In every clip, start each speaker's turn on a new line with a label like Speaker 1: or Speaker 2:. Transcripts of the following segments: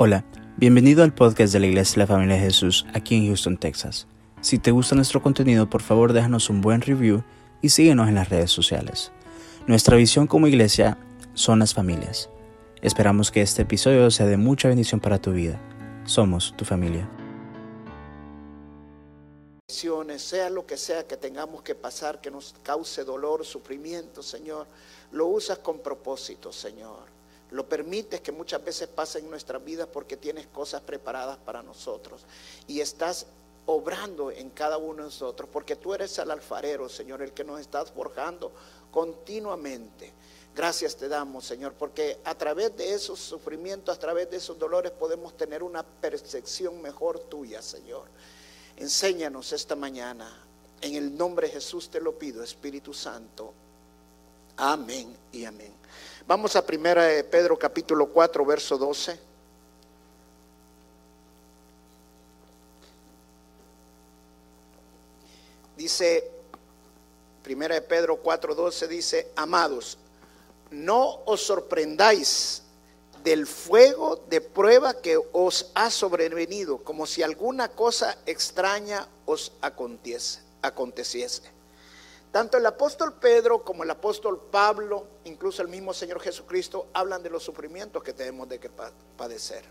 Speaker 1: Hola, bienvenido al podcast de la Iglesia de la Familia de Jesús aquí en Houston, Texas. Si te gusta nuestro contenido, por favor déjanos un buen review y síguenos en las redes sociales. Nuestra visión como iglesia son las familias. Esperamos que este episodio sea de mucha bendición para tu vida. Somos tu familia.
Speaker 2: Sea lo que sea que tengamos que pasar, que nos cause dolor, sufrimiento, Señor, lo usas con propósito, Señor. Lo permites que muchas veces pasen en nuestras vidas porque tienes cosas preparadas para nosotros. Y estás obrando en cada uno de nosotros, porque tú eres el alfarero, Señor, el que nos estás forjando continuamente. Gracias te damos, Señor, porque a través de esos sufrimientos, a través de esos dolores, podemos tener una percepción mejor tuya, Señor. Enséñanos esta mañana. En el nombre de Jesús te lo pido, Espíritu Santo. Amén y amén. Vamos a primera de Pedro capítulo 4, verso 12. Dice, primera de Pedro 4, 12 dice, amados, no os sorprendáis del fuego de prueba que os ha sobrevenido, como si alguna cosa extraña os aconteciese tanto el apóstol Pedro como el apóstol Pablo, incluso el mismo Señor Jesucristo, hablan de los sufrimientos que tenemos de que padecer.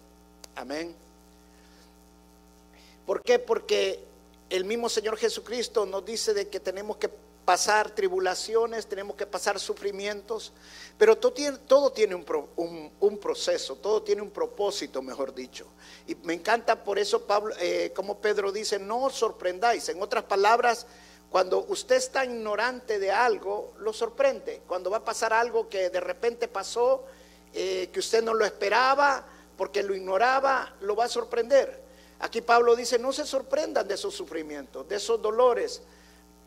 Speaker 2: Amén. ¿Por qué? Porque el mismo Señor Jesucristo nos dice de que tenemos que pasar tribulaciones, tenemos que pasar sufrimientos, pero todo tiene, un, proceso, todo tiene un propósito, mejor dicho. Y me encanta por eso eh, como Pedro dice, no os sorprendáis. En otras palabras, cuando usted está ignorante de algo, lo sorprende. Cuando va a pasar algo que de repente pasó, eh, que usted no lo esperaba, porque lo ignoraba, lo va a sorprender. Aquí Pablo dice, no se sorprendan de esos sufrimientos, de esos dolores,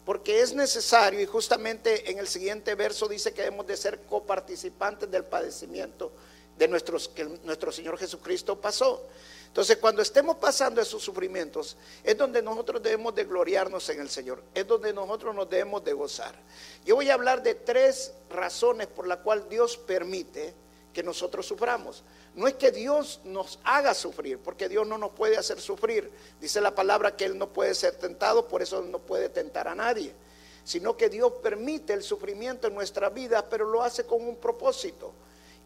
Speaker 2: porque es necesario, y justamente en el siguiente verso dice que debemos de ser coparticipantes del padecimiento de nuestros, que nuestro Señor Jesucristo pasó. Entonces, cuando estemos pasando esos sufrimientos, es donde nosotros debemos de gloriarnos en el Señor, es donde nosotros nos debemos de gozar. Yo voy a hablar de tres razones por las cuales Dios permite que nosotros suframos. No es que Dios nos haga sufrir, porque Dios no nos puede hacer sufrir. Dice la palabra que Él no puede ser tentado, por eso no puede tentar a nadie. Sino que Dios permite el sufrimiento en nuestra vida, pero lo hace con un propósito.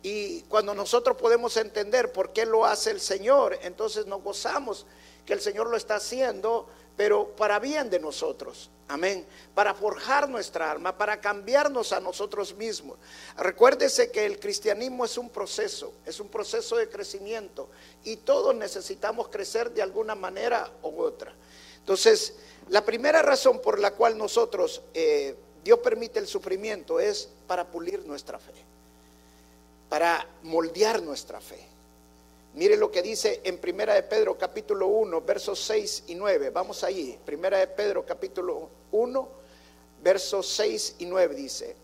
Speaker 2: Y cuando nosotros podemos entender por qué lo hace el Señor, entonces nos gozamos que el Señor lo está haciendo, pero para bien de nosotros. Amén. Para forjar nuestra alma, para cambiarnos a nosotros mismos. Recuérdese que el cristianismo es un proceso, es un proceso de crecimiento y todos necesitamos crecer de alguna manera u otra. Entonces, la primera razón por la cual nosotros, eh, Dios permite el sufrimiento es para pulir nuestra fe para moldear nuestra fe. Mire lo que dice en Primera de Pedro capítulo 1, versos 6 y 9. Vamos ahí. Primera de Pedro capítulo 1, versos 6 y 9 dice,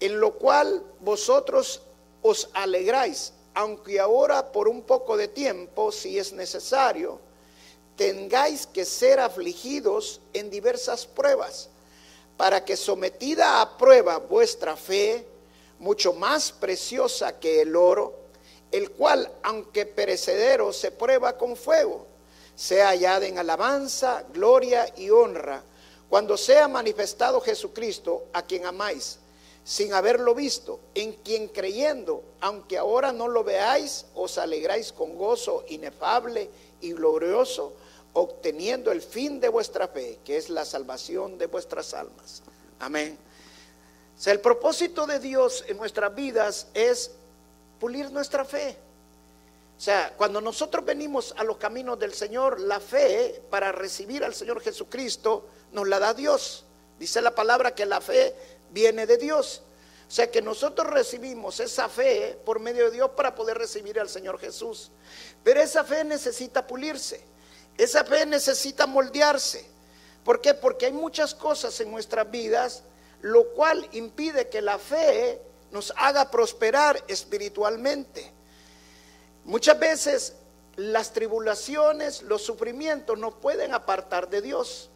Speaker 2: en lo cual vosotros os alegráis, aunque ahora por un poco de tiempo, si es necesario, tengáis que ser afligidos en diversas pruebas, para que sometida a prueba vuestra fe, mucho más preciosa que el oro, el cual, aunque perecedero, se prueba con fuego, sea hallada en alabanza, gloria y honra, cuando sea manifestado Jesucristo, a quien amáis, sin haberlo visto, en quien creyendo, aunque ahora no lo veáis, os alegráis con gozo inefable y glorioso, obteniendo el fin de vuestra fe, que es la salvación de vuestras almas. Amén. O sea, el propósito de Dios en nuestras vidas es pulir nuestra fe. O sea, cuando nosotros venimos a los caminos del Señor, la fe para recibir al Señor Jesucristo nos la da Dios. Dice la palabra que la fe viene de Dios. O sea que nosotros recibimos esa fe por medio de Dios para poder recibir al Señor Jesús. Pero esa fe necesita pulirse. Esa fe necesita moldearse. ¿Por qué? Porque hay muchas cosas en nuestras vidas lo cual impide que la fe nos haga prosperar espiritualmente. Muchas veces las tribulaciones, los sufrimientos nos pueden apartar de Dios.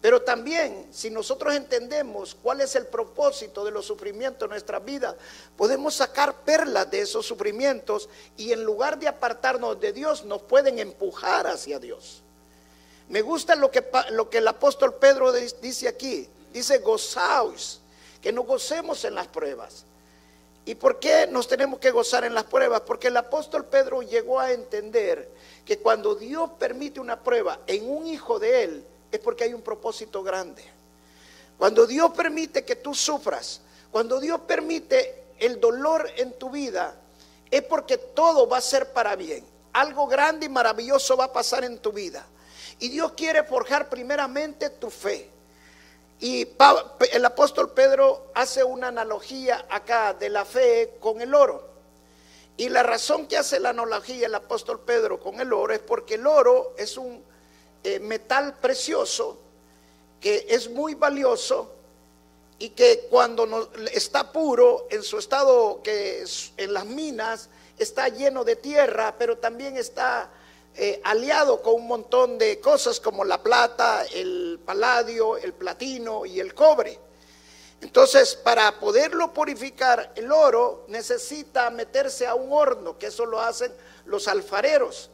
Speaker 2: Pero también, si nosotros entendemos cuál es el propósito de los sufrimientos en nuestra vida, podemos sacar perlas de esos sufrimientos y en lugar de apartarnos de Dios, nos pueden empujar hacia Dios. Me gusta lo que, lo que el apóstol Pedro dice aquí. Dice, gozaos, que nos gocemos en las pruebas. ¿Y por qué nos tenemos que gozar en las pruebas? Porque el apóstol Pedro llegó a entender que cuando Dios permite una prueba en un hijo de él, es porque hay un propósito grande. Cuando Dios permite que tú sufras, cuando Dios permite el dolor en tu vida, es porque todo va a ser para bien. Algo grande y maravilloso va a pasar en tu vida. Y Dios quiere forjar primeramente tu fe. Y el apóstol Pedro hace una analogía acá de la fe con el oro. Y la razón que hace la analogía el apóstol Pedro con el oro es porque el oro es un eh, metal precioso que es muy valioso y que cuando está puro en su estado que en las minas está lleno de tierra, pero también está eh, aliado con un montón de cosas como la plata, el paladio, el platino y el cobre. Entonces, para poderlo purificar el oro necesita meterse a un horno, que eso lo hacen los alfareros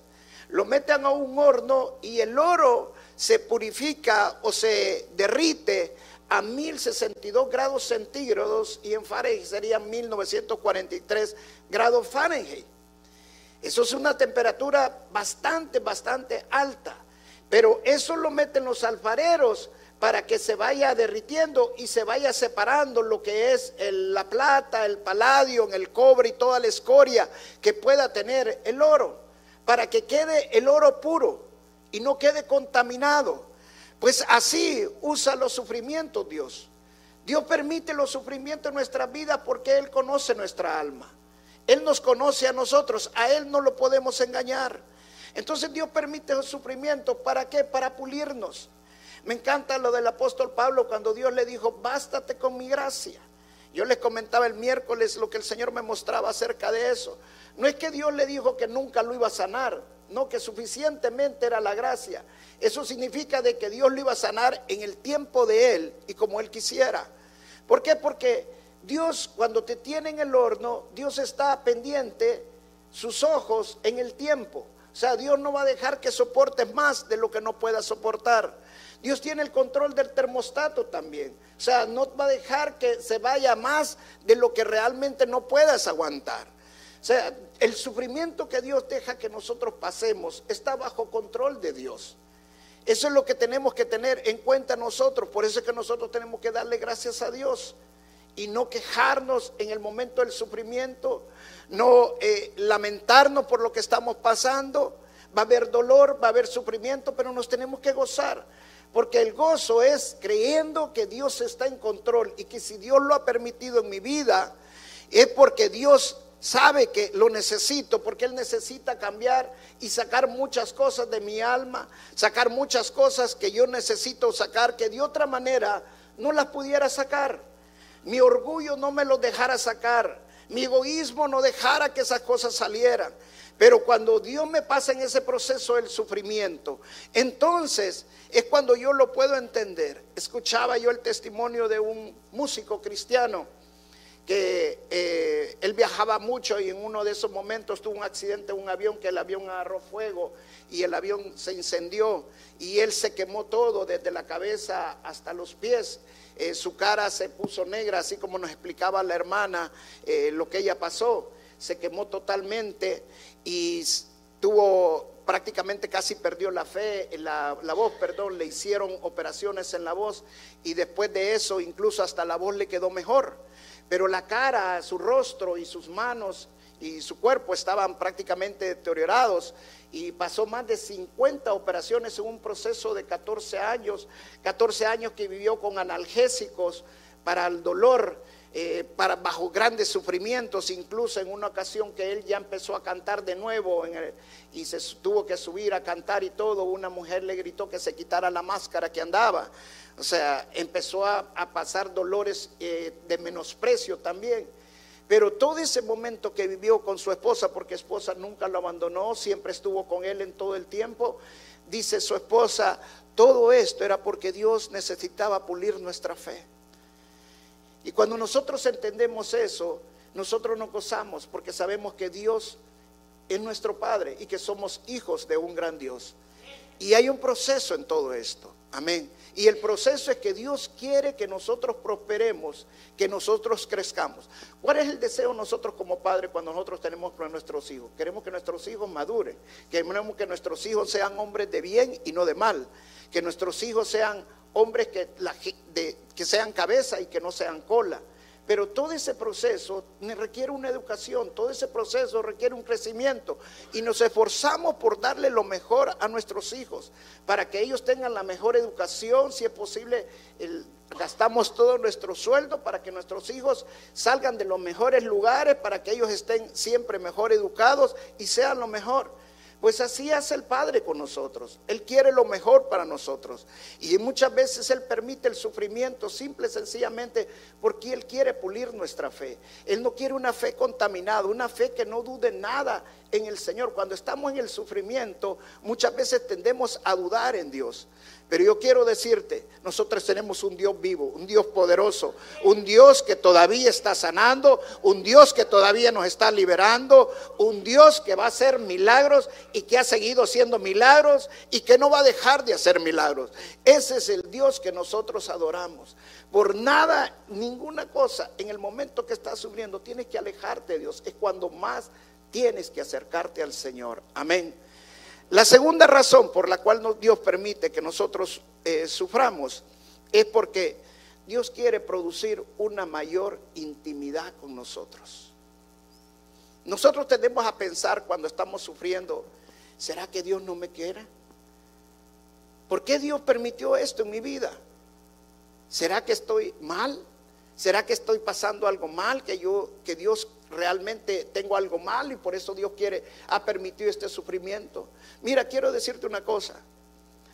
Speaker 2: lo meten a un horno y el oro se purifica o se derrite a 1062 grados centígrados y en Fahrenheit serían 1943 grados Fahrenheit. Eso es una temperatura bastante, bastante alta. Pero eso lo meten los alfareros para que se vaya derritiendo y se vaya separando lo que es la plata, el paladio, el cobre y toda la escoria que pueda tener el oro para que quede el oro puro y no quede contaminado. Pues así usa los sufrimientos Dios. Dios permite los sufrimientos en nuestra vida porque Él conoce nuestra alma. Él nos conoce a nosotros, a Él no lo podemos engañar. Entonces Dios permite los sufrimientos, ¿para qué? Para pulirnos. Me encanta lo del apóstol Pablo cuando Dios le dijo, bástate con mi gracia. Yo les comentaba el miércoles lo que el Señor me mostraba acerca de eso. No es que Dios le dijo que nunca lo iba a sanar, no, que suficientemente era la gracia. Eso significa de que Dios lo iba a sanar en el tiempo de Él y como Él quisiera. ¿Por qué? Porque Dios cuando te tiene en el horno, Dios está pendiente, sus ojos en el tiempo. O sea, Dios no va a dejar que soportes más de lo que no puedas soportar. Dios tiene el control del termostato también. O sea, no va a dejar que se vaya más de lo que realmente no puedas aguantar. O sea, el sufrimiento que Dios deja que nosotros pasemos está bajo control de Dios. Eso es lo que tenemos que tener en cuenta nosotros. Por eso es que nosotros tenemos que darle gracias a Dios y no quejarnos en el momento del sufrimiento, no eh, lamentarnos por lo que estamos pasando. Va a haber dolor, va a haber sufrimiento, pero nos tenemos que gozar. Porque el gozo es creyendo que Dios está en control y que si Dios lo ha permitido en mi vida, es porque Dios sabe que lo necesito, porque Él necesita cambiar y sacar muchas cosas de mi alma, sacar muchas cosas que yo necesito sacar, que de otra manera no las pudiera sacar. Mi orgullo no me lo dejara sacar, mi egoísmo no dejara que esas cosas salieran. Pero cuando Dios me pasa en ese proceso del sufrimiento, entonces es cuando yo lo puedo entender. Escuchaba yo el testimonio de un músico cristiano que eh, él viajaba mucho y en uno de esos momentos tuvo un accidente en un avión que el avión agarró fuego y el avión se incendió y él se quemó todo desde la cabeza hasta los pies. Eh, su cara se puso negra, así como nos explicaba la hermana eh, lo que ella pasó. Se quemó totalmente y tuvo prácticamente casi perdió la fe, la, la, voz, perdón, le hicieron operaciones en la voz y después de eso incluso hasta la voz le quedó mejor pero la cara, su rostro y sus manos y su cuerpo estaban prácticamente deteriorados y pasó más de 50 operaciones en un proceso de 14 años, 14 años que vivió con analgésicos para el dolor, eh, para, bajo grandes sufrimientos, incluso en una ocasión que él ya empezó a cantar de nuevo y se tuvo que subir a cantar y todo, una mujer le gritó que se quitara la máscara que andaba. O sea, empezó a, pasar dolores eh, de menosprecio también. Pero todo ese momento que vivió con su esposa, porque esposa nunca lo abandonó, siempre estuvo con él en todo el tiempo, dice su esposa, todo esto era porque Dios necesitaba pulir nuestra fe. Y cuando nosotros entendemos eso, nosotros nos gozamos porque sabemos que Dios es nuestro Padre y que somos hijos de un gran Dios. Y hay un proceso en todo esto. Amén. Y el proceso es que Dios quiere que nosotros prosperemos, que nosotros crezcamos. ¿Cuál es el deseo nosotros como padres cuando nosotros tenemos con nuestros hijos? Queremos que nuestros hijos maduren, queremos que nuestros hijos sean hombres de bien y no de mal, que nuestros hijos sean hombres que, que sean cabeza y que no sean cola pero todo ese proceso requiere una educación, todo ese proceso requiere un crecimiento y nos esforzamos por darle lo mejor a nuestros hijos, para que ellos tengan la mejor educación, si es posible, gastamos todo nuestro sueldo para que nuestros hijos salgan de los mejores lugares, para que ellos estén siempre mejor educados y sean lo mejor. Pues así hace el Padre con nosotros. Él quiere lo mejor para nosotros. Y muchas veces Él permite el sufrimiento simple sencillamente porque Él quiere pulir nuestra fe. Él no quiere una fe contaminada, una fe que no dude nada en el Señor. Cuando estamos en el sufrimiento, muchas veces tendemos a dudar en Dios. Pero yo quiero decirte, nosotros tenemos un Dios vivo, un Dios poderoso, un Dios que todavía está sanando, un Dios que todavía nos está liberando, un Dios que va a hacer milagros y que ha seguido haciendo milagros y que no va a dejar de hacer milagros. Ese es el Dios que nosotros adoramos. Por nada, ninguna cosa, en el momento que estás sufriendo, tienes que alejarte de Dios. Es cuando más tienes que acercarte al Señor. Amén. La segunda razón por la cual Dios permite que nosotros eh, suframos es porque Dios quiere producir una mayor intimidad con nosotros. Nosotros tendemos a pensar cuando estamos sufriendo, ¿será que Dios no me quiere? ¿Por qué Dios permitió esto en mi vida? ¿Será que estoy mal? ¿Será que estoy pasando algo mal? Que yo, que Dios realmente tengo algo mal y por eso Dios quiere, ha permitido este sufrimiento. Mira, quiero decirte una cosa.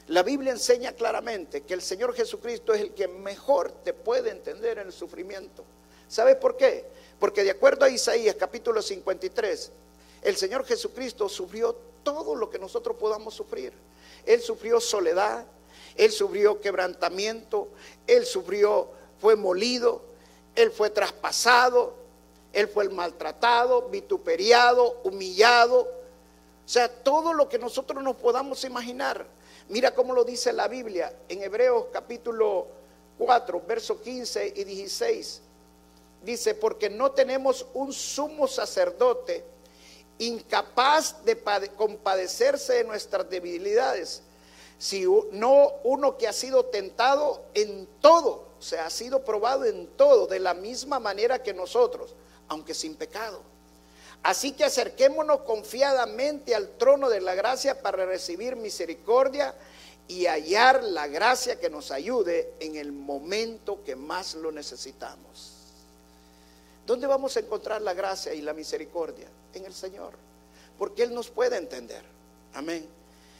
Speaker 2: La Biblia enseña claramente que el Señor Jesucristo es el que mejor te puede entender en el sufrimiento. ¿Sabes por qué? Porque de acuerdo a Isaías capítulo 53, el Señor Jesucristo sufrió todo lo que nosotros podamos sufrir. Él sufrió soledad, Él sufrió quebrantamiento, Él sufrió, fue molido, Él fue traspasado, él fue el maltratado, vituperiado, humillado. O sea, todo lo que nosotros nos podamos imaginar. Mira cómo lo dice la Biblia en Hebreos capítulo 4, versos 15 y 16. Dice, porque no tenemos un sumo sacerdote incapaz de compadecerse de nuestras debilidades, sino uno que ha sido tentado en todo, o sea, ha sido probado en todo, de la misma manera que nosotros aunque sin pecado. Así que acerquémonos confiadamente al trono de la gracia para recibir misericordia y hallar la gracia que nos ayude en el momento que más lo necesitamos. ¿Dónde vamos a encontrar la gracia y la misericordia? En el Señor, porque Él nos puede entender. Amén.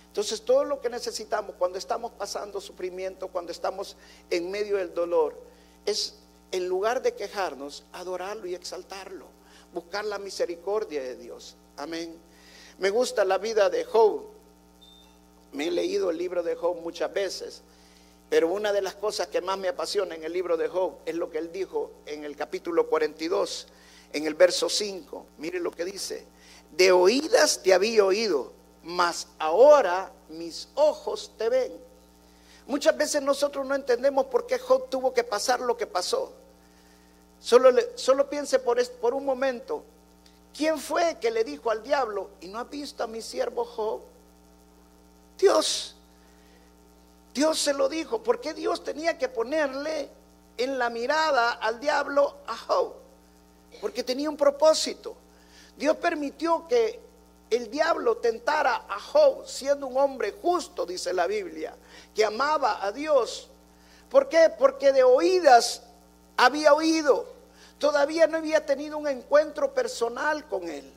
Speaker 2: Entonces todo lo que necesitamos cuando estamos pasando sufrimiento, cuando estamos en medio del dolor, es en lugar de quejarnos, adorarlo y exaltarlo, buscar la misericordia de Dios. Amén. Me gusta la vida de Job. Me he leído el libro de Job muchas veces, pero una de las cosas que más me apasiona en el libro de Job es lo que él dijo en el capítulo 42, en el verso 5. Mire lo que dice. De oídas te había oído, mas ahora mis ojos te ven. Muchas veces nosotros no entendemos por qué Job tuvo que pasar lo que pasó. Solo, piense por, por un momento, ¿quién fue que le dijo al diablo, y no ha visto a mi siervo Job? Dios. Dios se lo dijo. ¿Por qué Dios tenía que ponerle en la mirada al diablo a Job? Porque tenía un propósito. Dios permitió que el diablo tentara a Job siendo un hombre justo, dice la Biblia, que amaba a Dios. ¿Por qué? Porque de oídas había oído, todavía no había tenido un encuentro personal con Él.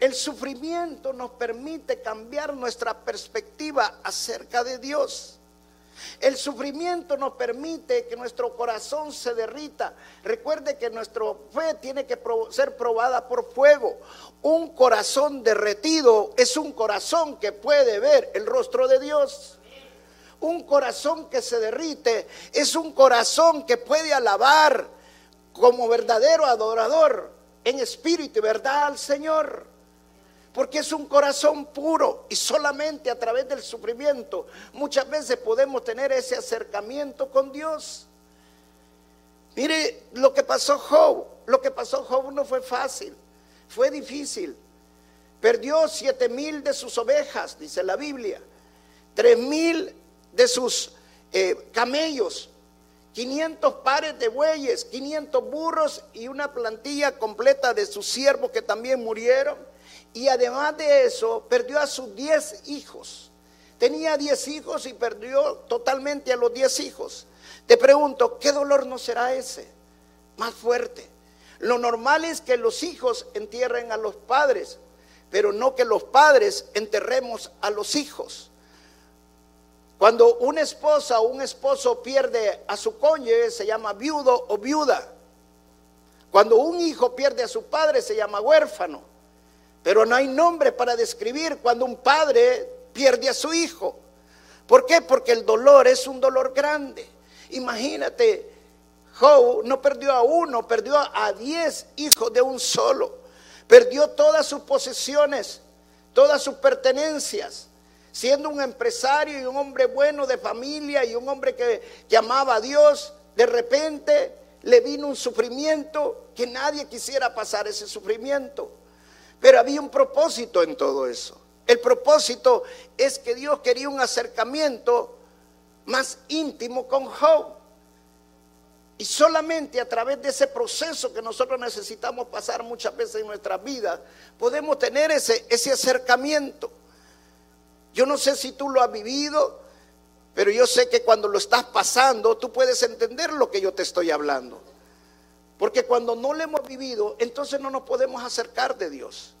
Speaker 2: El sufrimiento nos permite cambiar nuestra perspectiva acerca de Dios. El sufrimiento nos permite que nuestro corazón se derrita. Recuerde que nuestra fe tiene que ser probada por fuego. Un corazón derretido es un corazón que puede ver el rostro de Dios. Un corazón que se derrite es un corazón que puede alabar como verdadero adorador en espíritu y verdad al Señor. Porque es un corazón puro y solamente a través del sufrimiento muchas veces podemos tener ese acercamiento con Dios. Mire lo que pasó Job. Lo que pasó Job no fue fácil, fue difícil. Perdió siete mil de sus ovejas, dice la Biblia, tres mil de sus eh, camellos, 500 pares de bueyes, 500 burros y una plantilla completa de sus siervos que también murieron. Y además de eso, perdió a sus 10 hijos. Tenía 10 hijos y perdió totalmente a los 10 hijos. Te pregunto, ¿qué dolor no será ese? Más fuerte. Lo normal es que los hijos entierren a los padres, pero no que los padres enterremos a los hijos. Cuando una esposa o un esposo pierde a su cónyuge se llama viudo o viuda. Cuando un hijo pierde a su padre se llama huérfano. Pero no hay nombre para describir cuando un padre pierde a su hijo. ¿Por qué? Porque el dolor es un dolor grande. Imagínate, Joe no perdió a uno, perdió a diez hijos de un solo. Perdió todas sus posesiones, todas sus pertenencias siendo un empresario y un hombre bueno de familia y un hombre que, que amaba a Dios, de repente le vino un sufrimiento que nadie quisiera pasar ese sufrimiento. Pero había un propósito en todo eso. El propósito es que Dios quería un acercamiento más íntimo con Job. Y solamente a través de ese proceso que nosotros necesitamos pasar muchas veces en nuestra vida, podemos tener ese, ese acercamiento. Yo no sé si tú lo has vivido, pero yo sé que cuando lo estás pasando, tú puedes entender lo que yo te estoy hablando. Porque cuando no lo hemos vivido, entonces no nos podemos acercar de Dios.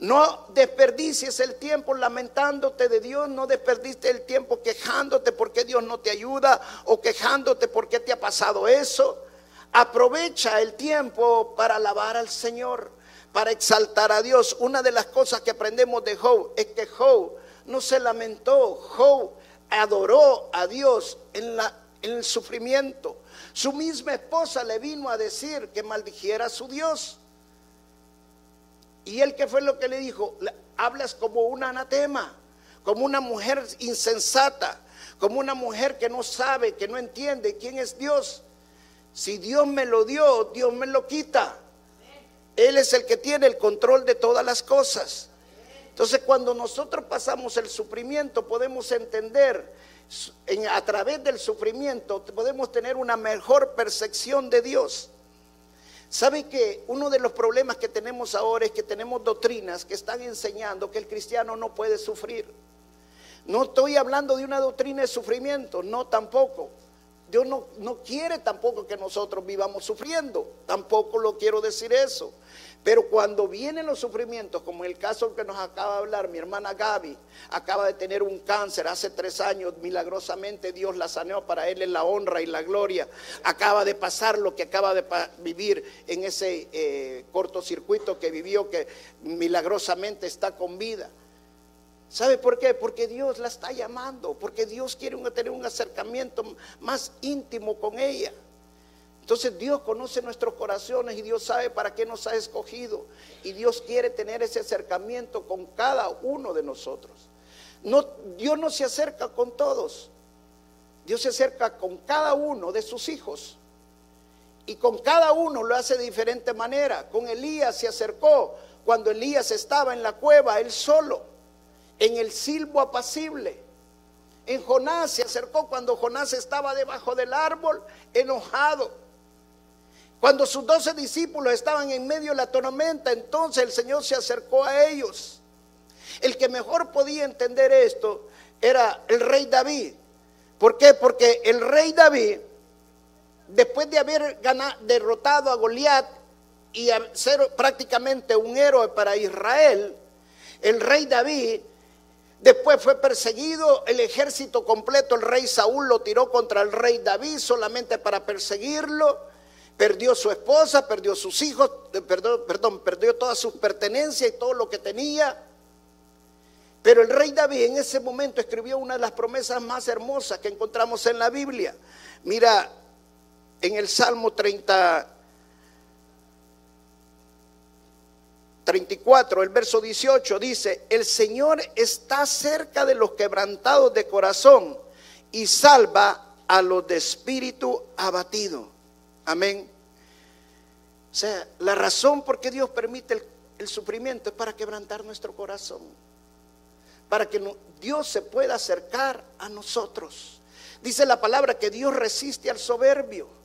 Speaker 2: No desperdicies el tiempo lamentándote de Dios, no desperdicies el tiempo quejándote porque Dios no te ayuda o quejándote porque te ha pasado eso. Aprovecha el tiempo para alabar al Señor, para exaltar a Dios. Una de las cosas que aprendemos de Job es que Job no se lamentó. Job adoró a Dios en, la, el sufrimiento. Su misma esposa le vino a decir que maldijera a su Dios. ¿Y él qué fue lo que le dijo? Hablas como un anatema, como una mujer insensata, como una mujer que no sabe, que no entiende quién es Dios. Si Dios me lo dio, Dios me lo quita. Él es el que tiene el control de todas las cosas. Entonces cuando nosotros pasamos el sufrimiento podemos entender, a través del sufrimiento podemos tener una mejor percepción de Dios. ¿Sabe que uno de los problemas que tenemos ahora es que tenemos doctrinas que están enseñando que el cristiano no puede sufrir? No estoy hablando de una doctrina de sufrimiento, no tampoco. Dios no, no quiere tampoco que nosotros vivamos sufriendo, tampoco lo quiero decir eso. Pero cuando vienen los sufrimientos, como el caso que nos acaba de hablar mi hermana Gaby, acaba de tener un cáncer hace tres años, milagrosamente Dios la saneó, para él es la honra y la gloria. Acaba de pasar lo que acaba de vivir en ese eh, cortocircuito que vivió, que milagrosamente está con vida. ¿Sabe por qué? Porque Dios la está llamando, porque Dios quiere tener un acercamiento más íntimo con ella. Entonces Dios conoce nuestros corazones y Dios sabe para qué nos ha escogido. Y Dios quiere tener ese acercamiento con cada uno de nosotros. No, Dios no se acerca con todos. Dios se acerca con cada uno de sus hijos. Y con cada uno lo hace de diferente manera. Con Elías se acercó cuando Elías estaba en la cueva, él solo, en el silbo apacible. En Jonás se acercó cuando Jonás estaba debajo del árbol, enojado. Cuando sus doce discípulos estaban en medio de la tormenta, entonces el Señor se acercó a ellos. El que mejor podía entender esto era el rey David. ¿Por qué? Porque el rey David, después de haber derrotado a Goliat y ser prácticamente un héroe para Israel, el rey David Después fue perseguido el ejército completo, el rey Saúl lo tiró contra el rey David solamente para perseguirlo. Perdió su esposa, perdió sus hijos, eh, perdón, perdón, perdió toda su pertenencia y todo lo que tenía. Pero el rey David en ese momento escribió una de las promesas más hermosas que encontramos en la Biblia. Mira, en el Salmo 30, 34, el verso 18 dice, el Señor está cerca de los quebrantados de corazón y salva a los de espíritu abatido. Amén. O sea, la razón por qué Dios permite el, sufrimiento es para quebrantar nuestro corazón, para que Dios se pueda acercar a nosotros. Dice la palabra que Dios resiste al soberbio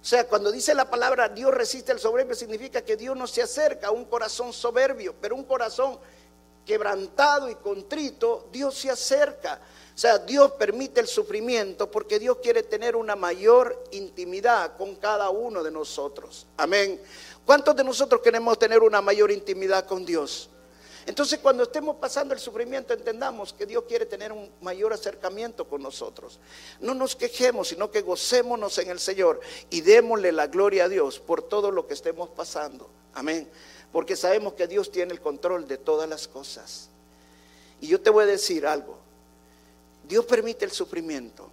Speaker 2: o sea, cuando dice la palabra Dios resiste al soberbio, significa que Dios no se acerca a un corazón soberbio, pero un corazón quebrantado y contrito, Dios se acerca. O sea, Dios permite el sufrimiento porque Dios quiere tener una mayor intimidad con cada uno de nosotros. Amén. ¿Cuántos de nosotros queremos tener una mayor intimidad con Dios? Entonces cuando estemos pasando el sufrimiento entendamos que Dios quiere tener un mayor acercamiento con nosotros. No nos quejemos, sino que gocémonos en el Señor y démosle la gloria a Dios por todo lo que estemos pasando. Amén. Porque sabemos que Dios tiene el control de todas las cosas. Y yo te voy a decir algo. Dios permite el sufrimiento.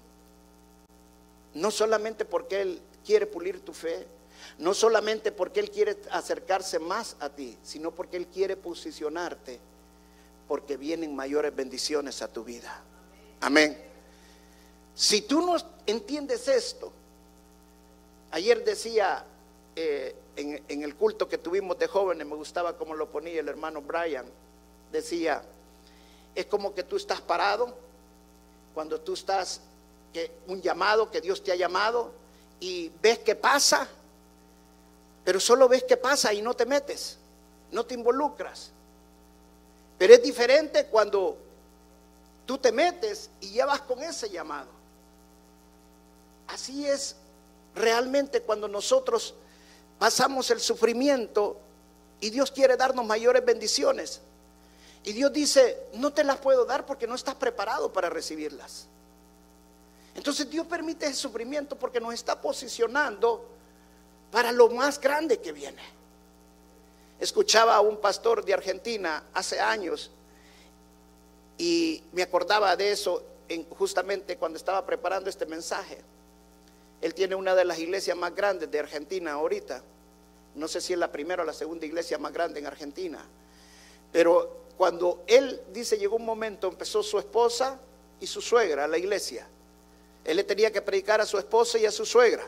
Speaker 2: No solamente porque Él quiere pulir tu fe, no solamente porque Él quiere acercarse más a ti, sino porque Él quiere posicionarte, porque vienen mayores bendiciones a tu vida. Amén. Si tú no entiendes esto, ayer decía eh, en, en el culto que tuvimos de jóvenes, me gustaba como lo ponía el hermano Brian, decía, es como que tú estás parado, cuando tú estás, que un llamado que Dios te ha llamado, y ves que pasa, pero solo ves qué pasa y no te metes, no te involucras. Pero es diferente cuando tú te metes y llevas con ese llamado. Así es realmente cuando nosotros pasamos el sufrimiento y Dios quiere darnos mayores bendiciones. Y Dios dice, no te las puedo dar porque no estás preparado para recibirlas. Entonces Dios permite el sufrimiento porque nos está posicionando para lo más grande que viene. Escuchaba a un pastor de Argentina hace años y me acordaba de eso justamente cuando estaba preparando este mensaje. Él tiene una de las iglesias más grandes de Argentina ahorita. No sé si es la primera o la segunda iglesia más grande en Argentina. Pero cuando él dice llegó un momento, empezó su esposa y su suegra a la iglesia. Él le tenía que predicar a su esposa y a su suegra.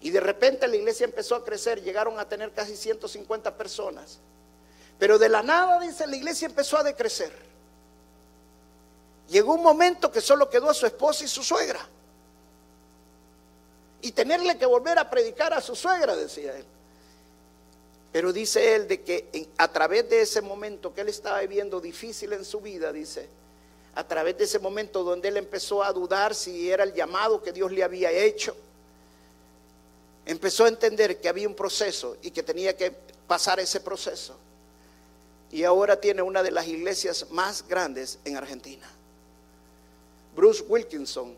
Speaker 2: Y de repente la iglesia empezó a crecer, llegaron a tener casi 150 personas. Pero de la nada, dice, la iglesia empezó a decrecer. Llegó un momento que solo quedó a su esposa y su suegra. Y tenerle que volver a predicar a su suegra, decía él. Pero dice él de que a través de ese momento que él estaba viviendo difícil en su vida, dice, a través de ese momento donde él empezó a dudar si era el llamado que Dios le había hecho, empezó a entender que había un proceso y que tenía que pasar ese proceso. Y ahora tiene una de las iglesias más grandes en Argentina. Bruce Wilkinson,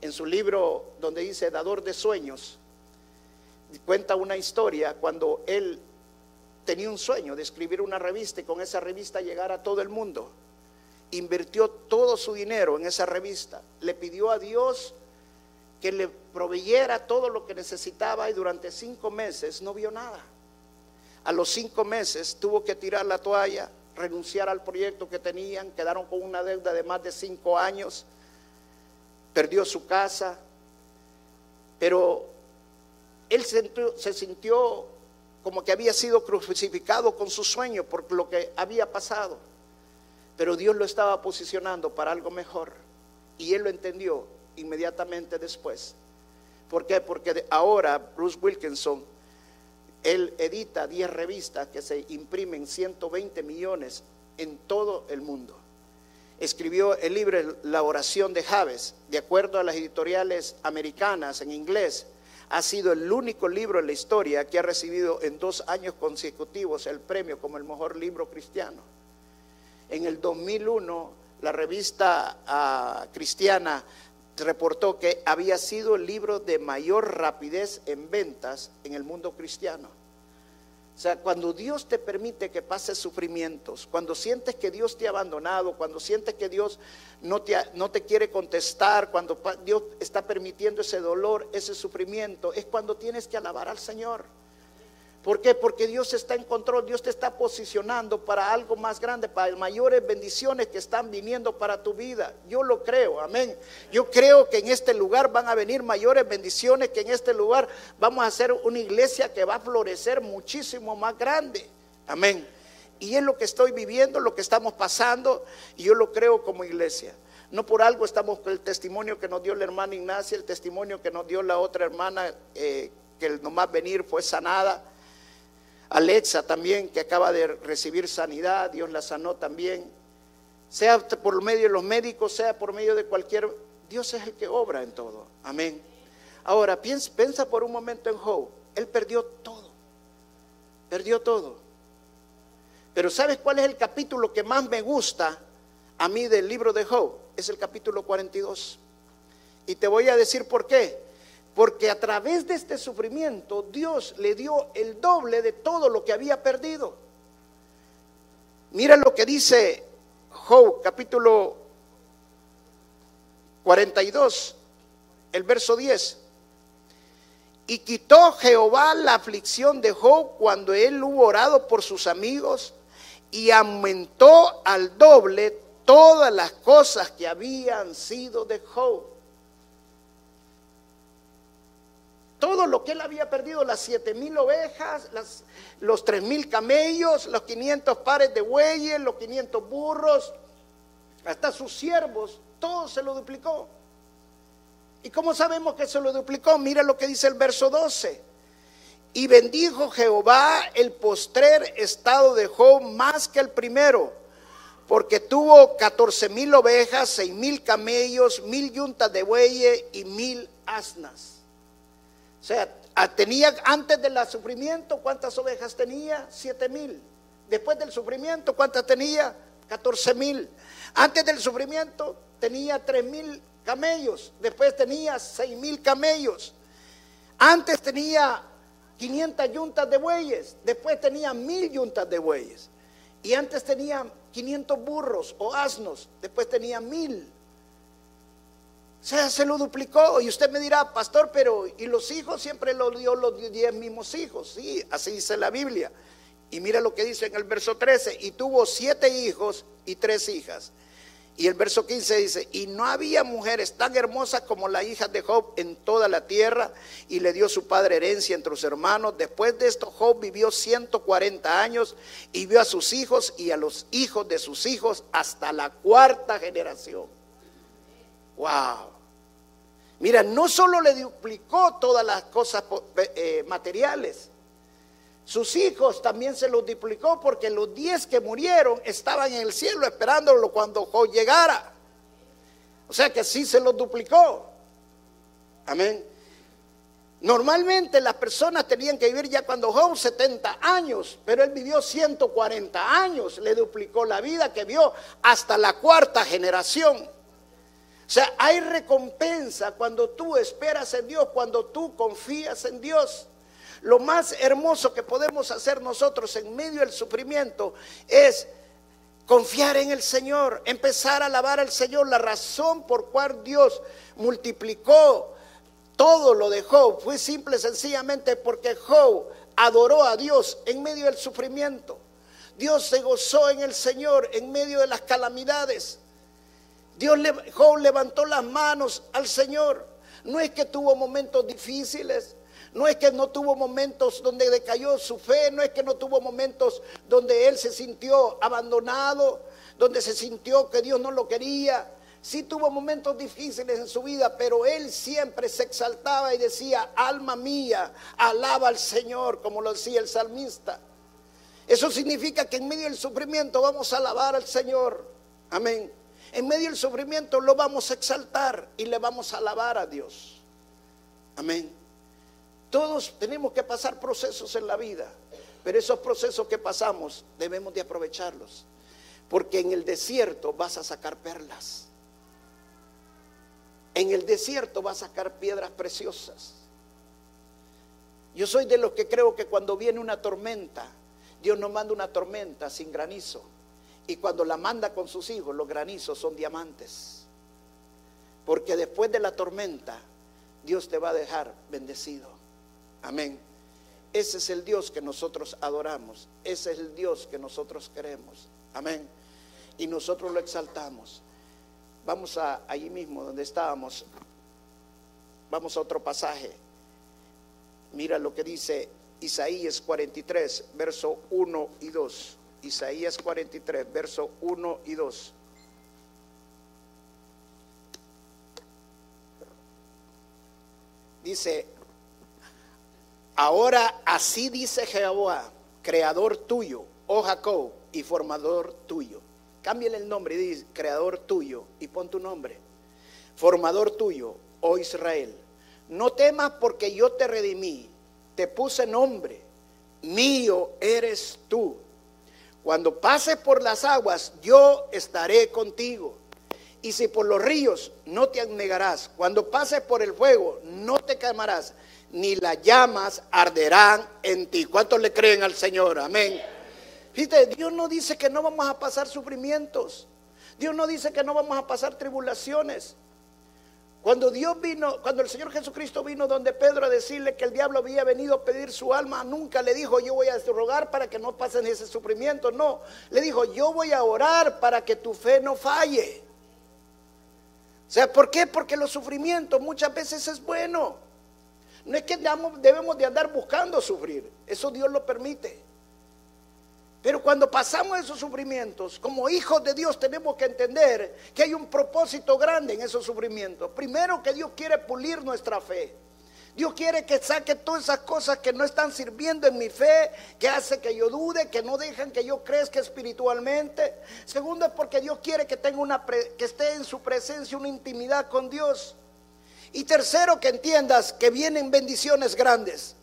Speaker 2: en su libro donde dice Dador de Sueños, cuenta una historia cuando él tenía un sueño de escribir una revista y con esa revista llegar a todo el mundo. Invirtió todo su dinero en esa revista. Le pidió a Dios que le proveyera todo lo que necesitaba y durante cinco meses no vio nada. A los cinco meses tuvo que tirar la toalla, renunciar al proyecto que tenían, quedaron con una deuda de más de cinco años, perdió su casa, pero él se sintió como que había sido crucificado con su sueño por lo que había pasado, pero Dios lo estaba posicionando para algo mejor y él lo entendió inmediatamente después. ¿Por qué? Porque ahora Bruce Wilkinson, él edita 10 revistas que se imprimen 120 millones en todo el mundo. Escribió el libro La oración de Javes, de acuerdo a las editoriales americanas en inglés. Ha sido el único libro en la historia que ha recibido en dos años consecutivos el premio como el mejor libro cristiano. En el 2001, la revista ah, cristiana reportó que había sido el libro de mayor rapidez en ventas en el mundo cristiano. O sea, cuando Dios te permite que pases sufrimientos, cuando sientes que Dios te ha abandonado, cuando sientes que Dios no te, no te quiere contestar, cuando Dios está permitiendo ese dolor, ese sufrimiento, es cuando tienes que alabar al Señor. ¿Por qué? Porque Dios está en control, Dios te está posicionando para algo más grande, para mayores bendiciones que están viniendo para tu vida. Yo lo creo, amén. Yo creo que en este lugar van a venir mayores bendiciones, que en este lugar vamos a hacer una iglesia que va a florecer muchísimo más grande. Amén. Y es lo que estoy viviendo, lo que estamos pasando, y yo lo creo como iglesia. No por algo estamos con el testimonio que nos dio la hermana Ignacia, el testimonio que nos dio la otra hermana, eh, que nomás venir fue sanada Alexa también, que acaba de recibir sanidad, Dios la sanó también. Sea por medio de los médicos, sea por medio de cualquier... Dios es el que obra en todo. Amén. Ahora, piensa, por un momento en Job. Él perdió todo. Perdió todo. Pero ¿sabes cuál es el capítulo que más me gusta a mí del libro de Job? Es el capítulo 42. Y te voy a decir por qué. Porque a través de este sufrimiento Dios le dio el doble de todo lo que había perdido. Mira lo que dice Job capítulo 42, el verso 10. Y quitó Jehová la aflicción de Job cuando él hubo orado por sus amigos y aumentó al doble todas las cosas que habían sido de Job. Todo lo que él había perdido, las siete mil ovejas, los tres mil camellos, los 500 pares de bueyes, los 500 burros, hasta sus siervos, todo se lo duplicó. ¿Y cómo sabemos que se lo duplicó? Mira lo que dice el verso 12. Y bendijo Jehová el postrer estado de Job más que el primero, porque tuvo catorce mil ovejas, seis mil camellos, mil yuntas de bueyes y mil asnas. O sea, tenía antes del sufrimiento, ¿cuántas ovejas tenía? Siete mil. Después del sufrimiento, ¿cuántas tenía? Catorce mil. Antes del sufrimiento tenía tres mil camellos. Después tenía seis mil camellos. Antes tenía 500 yuntas de bueyes. Después tenía mil yuntas de bueyes. Y antes tenía 500 burros o asnos. Después tenía mil. Sea, se lo duplicó. Y usted me dirá, pastor, pero ¿y los hijos? Siempre lo dio los diez mismos hijos. Sí, así dice la Biblia. Y mira lo que dice en el verso 13. Y tuvo siete hijos y tres hijas. Y el verso 15 dice, y no había mujeres tan hermosas como la hija de Job en toda la tierra, y le dio su padre herencia entre sus hermanos. Después de esto, Job vivió 140 años y vio a sus hijos y a los hijos de sus hijos hasta la cuarta generación. Wow. Mira, no solo le duplicó todas las cosas eh, materiales, sus hijos también se los duplicó porque los diez que murieron estaban en el cielo esperándolo cuando Job llegara. O sea que sí se los duplicó. Amén. Normalmente las personas tenían que vivir ya cuando Job 70 años, pero él vivió 140 años, le duplicó la vida que vio hasta la cuarta generación. Sea, hay recompensa cuando tú esperas en Dios, cuando tú confías en Dios. Lo más hermoso que podemos hacer nosotros en medio del sufrimiento es confiar en el Señor, empezar a alabar al Señor. La razón por cual Dios multiplicó todo lo de Job fue simple sencillamente porque Job adoró a Dios en medio del sufrimiento. Dios se gozó en el Señor en medio de las calamidades. Dios levantó las manos al Señor. No es que tuvo momentos difíciles, no es que no tuvo momentos donde decayó su fe, no es que no tuvo momentos donde él se sintió abandonado, donde se sintió que Dios no lo quería. Sí tuvo momentos difíciles en su vida, pero él siempre se exaltaba y decía, alma mía, alaba al Señor, como lo decía el salmista. Eso significa que en medio del sufrimiento vamos a alabar al Señor. Amén. En medio del sufrimiento lo vamos a exaltar y le vamos a alabar a Dios. Amén. Todos tenemos que pasar procesos en la vida, pero esos procesos que pasamos debemos de aprovecharlos. Porque en el desierto vas a sacar perlas. En el desierto vas a sacar piedras preciosas. Yo soy de los que creo que cuando viene una tormenta, Dios no manda una tormenta sin granizo. Y cuando la manda con sus hijos, los granizos son diamantes. Porque después de la tormenta, Dios te va a dejar bendecido. Amén. Ese es el Dios que nosotros adoramos. Ese es el Dios que nosotros queremos. Amén. Y nosotros lo exaltamos. Vamos a allí mismo donde estábamos. Vamos a otro pasaje. Mira lo que dice Isaías 43, verso 1 y 2. Isaías 43, verso 1 y 2. Dice, ahora así dice Jehová, creador tuyo, oh Jacob, y formador tuyo. Cámbiale el nombre y dice, creador tuyo, y pon tu nombre. Formador tuyo, oh Israel. No temas porque yo te redimí, te puse nombre, mío eres tú. Cuando pases por las aguas, yo estaré contigo. Y si por los ríos, no te anegarás. Cuando pases por el fuego, no te quemarás, ni las llamas arderán en ti. ¿Cuántos le creen al Señor? Amén. Fíjate, Dios no dice que no vamos a pasar sufrimientos. Dios no dice que no vamos a pasar tribulaciones. Cuando Dios vino, cuando el Señor Jesucristo vino donde Pedro a decirle que el diablo había venido a pedir su alma, nunca le dijo yo voy a rogar para que no pasen ese sufrimiento. No, le dijo yo voy a orar para que tu fe no falle. O sea, ¿por qué? Porque los sufrimientos muchas veces es bueno. No es que debemos de andar buscando sufrir, eso Dios lo permite. Pero cuando pasamos esos sufrimientos, como hijos de Dios tenemos que entender que hay un propósito grande en esos sufrimientos. Primero que Dios quiere pulir nuestra fe. Dios quiere que saque todas esas cosas que no están sirviendo en mi fe, que hace que yo dude, que no dejan que yo crezca espiritualmente. Segundo es porque Dios quiere que tenga una que esté en su presencia una intimidad con Dios. Y tercero que entiendas que vienen bendiciones grandes,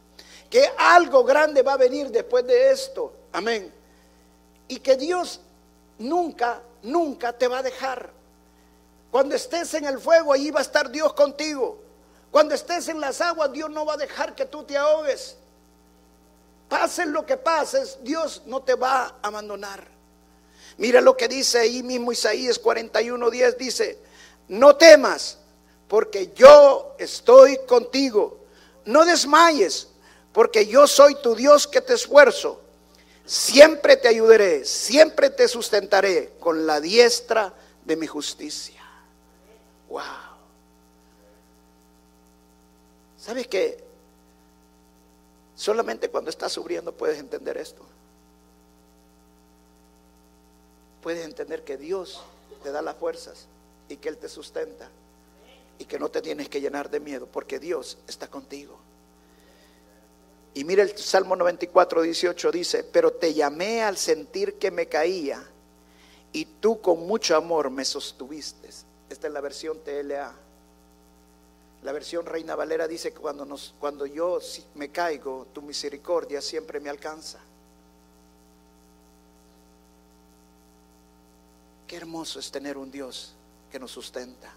Speaker 2: que algo grande va a venir después de esto. Amén y que Dios nunca, nunca te va a dejar. Cuando estés en el fuego, ahí va a estar Dios contigo. Cuando estés en las aguas, Dios no va a dejar que tú te ahogues. Pase lo que pases, Dios no te va a abandonar. Mira lo que dice ahí mismo Isaías 41:10 dice, "No temas, porque yo estoy contigo. No desmayes, porque yo soy tu Dios que te esfuerzo. Siempre te ayudaré, siempre te sustentaré con la diestra de mi justicia. Wow. ¿Sabes que solamente cuando estás sufriendo puedes entender esto? Puedes entender que Dios te da las fuerzas y que Él te sustenta y que no te tienes que llenar de miedo porque Dios está contigo. Y mira el Salmo 94, 18 dice, pero te llamé al sentir que me caía y tú con mucho amor me sostuviste. Esta es la versión TLA. La versión Reina Valera dice que cuando, nos, cuando yo me caigo, tu misericordia siempre me alcanza. Qué hermoso es tener un Dios que nos sustenta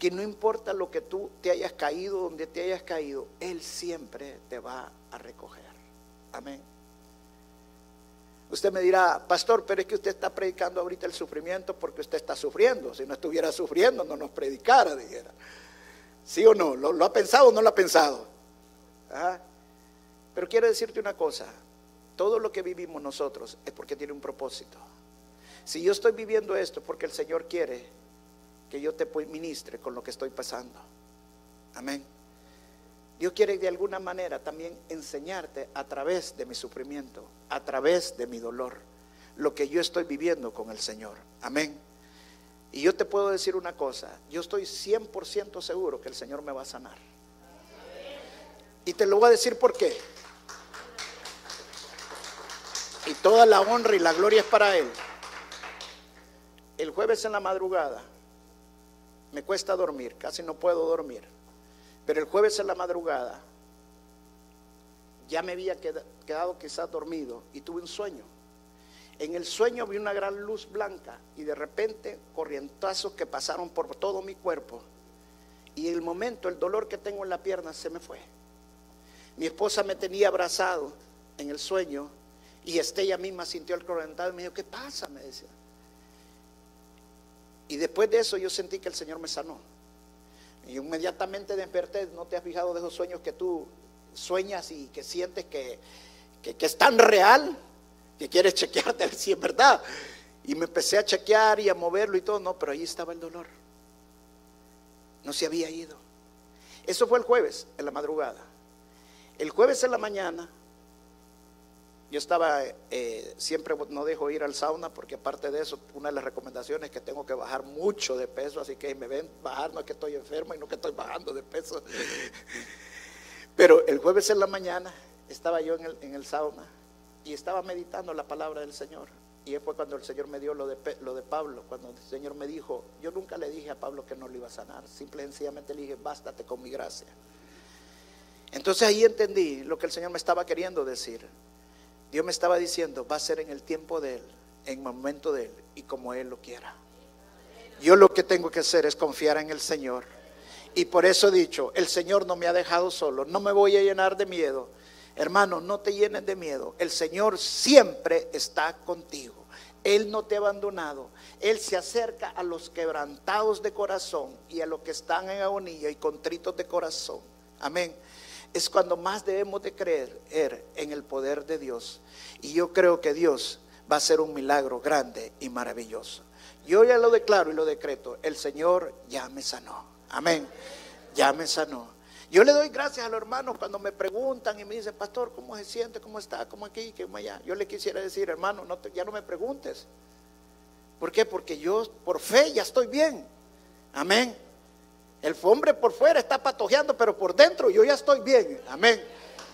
Speaker 2: que no importa lo que tú te hayas caído, donde te hayas caído, Él siempre te va a recoger. Amén. Usted me dirá, pastor, pero es que usted está predicando ahorita el sufrimiento porque usted está sufriendo. Si no estuviera sufriendo, no nos predicara, dijera. ¿Sí o no? ¿Lo, ha pensado o no lo ha pensado? ¿Ah? Pero quiero decirte una cosa, todo lo que vivimos nosotros es porque tiene un propósito. Si yo estoy viviendo esto porque el Señor quiere que yo te ministre con lo que estoy pasando. Amén. Dios quiere de alguna manera también enseñarte a través de mi sufrimiento, a través de mi dolor, lo que yo estoy viviendo con el Señor. Amén. Y yo te puedo decir una cosa, yo estoy 100% seguro que el Señor me va a sanar. Y te lo voy a decir por qué. Y toda la honra y la gloria es para Él. El jueves en la madrugada me cuesta dormir, casi no puedo dormir. Pero el jueves en la madrugada ya me había quedado quizás dormido y tuve un sueño. En el sueño vi una gran luz blanca y de repente corrientazos que pasaron por todo mi cuerpo. Y el momento el dolor que tengo en la pierna se me fue. Mi esposa me tenía abrazado en el sueño y ella misma sintió el corrientazo y me dijo, ¿qué pasa? Me decía. Y después de eso yo sentí que el Señor me sanó. Y inmediatamente desperté, ¿no te has fijado de esos sueños que tú sueñas y que sientes que, que, es tan real que quieres chequearte si es verdad? Y me empecé a chequear y a moverlo y todo, no, pero ahí estaba el dolor. No se había ido. Eso fue el jueves, en la madrugada. El jueves en la mañana, yo estaba, eh, siempre no dejo ir al sauna porque aparte de eso, una de las recomendaciones es que tengo que bajar mucho de peso, así que me ven bajar, no es que estoy enfermo y no que estoy bajando de peso. Pero el jueves en la mañana estaba yo en el, sauna y estaba meditando la palabra del Señor. Y fue cuando el Señor me dio lo de, lo de Pablo, cuando el Señor me dijo, yo nunca le dije a Pablo que no lo iba a sanar, simple y sencillamente le dije, bástate con mi gracia. Entonces ahí entendí lo que el Señor me estaba queriendo decir. Dios me estaba diciendo, va a ser en el tiempo de Él, en momento de Él y como Él lo quiera. Yo lo que tengo que hacer es confiar en el Señor. Y por eso he dicho, el Señor no me ha dejado solo, no me voy a llenar de miedo. Hermano, no te llenes de miedo. El Señor siempre está contigo. Él no te ha abandonado. Él se acerca a los quebrantados de corazón y a los que están en agonía y contritos de corazón. Amén es cuando más debemos de creer en el poder de Dios. Y yo creo que Dios va a hacer un milagro grande y maravilloso. Yo ya lo declaro y lo decreto. El Señor ya me sanó. Amén. Ya me sanó. Yo le doy gracias a los hermanos cuando me preguntan y me dicen, pastor, ¿cómo se siente? ¿Cómo está? ¿Cómo aquí? ¿Cómo allá? Yo le quisiera decir, hermano, no ya no me preguntes. ¿Por qué? Porque yo por fe ya estoy bien. Amén. El hombre por fuera está patojeando, pero por dentro yo ya estoy bien. Amén.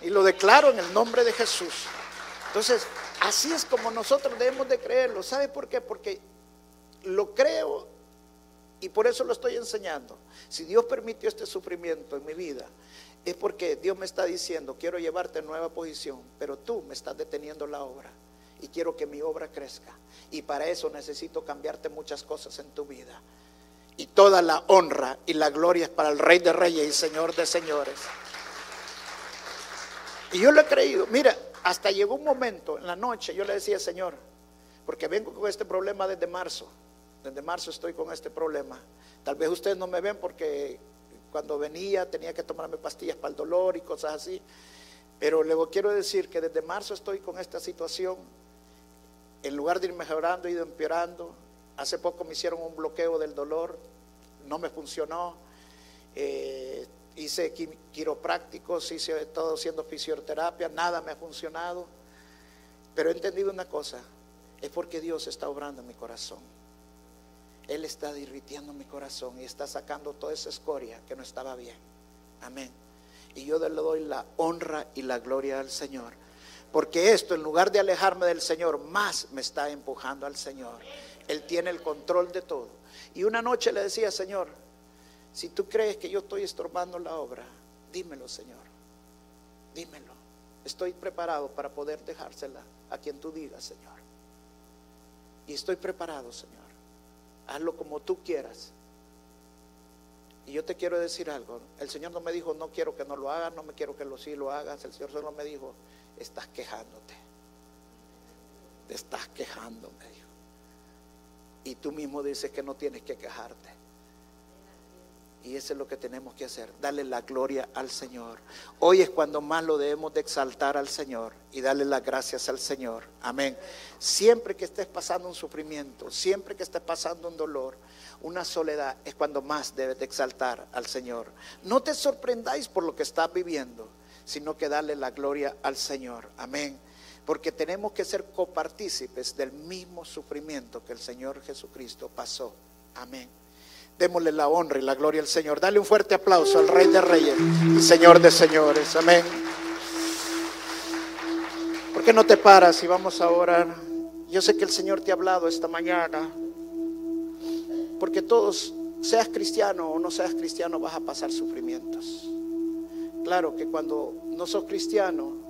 Speaker 2: Y lo declaro en el nombre de Jesús. Entonces, así es como nosotros debemos de creerlo. ¿Sabe por qué? Porque lo creo y por eso lo estoy enseñando. Si Dios permitió este sufrimiento en mi vida, es porque Dios me está diciendo, quiero llevarte a nueva posición, pero tú me estás deteniendo la obra y quiero que mi obra crezca. Y para eso necesito cambiarte muchas cosas en tu vida y toda la honra y la gloria es para el Rey de Reyes y Señor de Señores. Y yo lo he creído. Mira, hasta llegó un momento en la noche, yo le decía, Señor, porque vengo con este problema desde marzo. Desde marzo estoy con este problema. Tal vez ustedes no me ven porque cuando venía tenía que tomarme pastillas para el dolor y cosas así. Pero luego quiero decir que desde marzo estoy con esta situación. En lugar de ir mejorando, he ido empeorando. Hace poco me hicieron un bloqueo del dolor, no me funcionó. Eh, hice quiroprácticos, hice todo haciendo fisioterapia, nada me ha funcionado. Pero he entendido una cosa, es porque Dios está obrando en mi corazón. Él está divirtiendo mi corazón y está sacando toda esa escoria que no estaba bien. Amén. Y yo le doy la honra y la gloria al Señor. Porque esto, en lugar de alejarme del Señor, más me está empujando al Señor. Él tiene el control de todo. Y una noche le decía, Señor, si tú crees que yo estoy estorbando la obra, dímelo, Señor. Dímelo. Estoy preparado para poder dejársela a quien tú digas, Señor. Y estoy preparado, Señor. Hazlo como tú quieras. Y yo te quiero decir algo. El Señor no me dijo, no quiero que no lo hagas, no me quiero que lo sí lo hagas. El Señor solo me dijo, estás quejándote. Te estás quejando, me dijo. Y tú mismo dices que no tienes que quejarte. Y eso es lo que tenemos que hacer, darle la gloria al Señor. Hoy es cuando más lo debemos de exaltar al Señor y darle las gracias al Señor. Amén. Siempre que estés pasando un sufrimiento, siempre que estés pasando un dolor, una soledad, es cuando más debes de exaltar al Señor. No te sorprendáis por lo que estás viviendo, sino que darle la gloria al Señor. Amén porque tenemos que ser copartícipes del mismo sufrimiento que el Señor Jesucristo pasó. Amén. Démosle la honra y la gloria al Señor. Dale un fuerte aplauso al Rey de Reyes y Señor de Señores. Amén. ¿Por qué no te paras y vamos a orar? Yo sé que el Señor te ha hablado esta mañana. Porque todos, seas cristiano o no seas cristiano, vas a pasar sufrimientos. Claro que cuando no sos cristiano,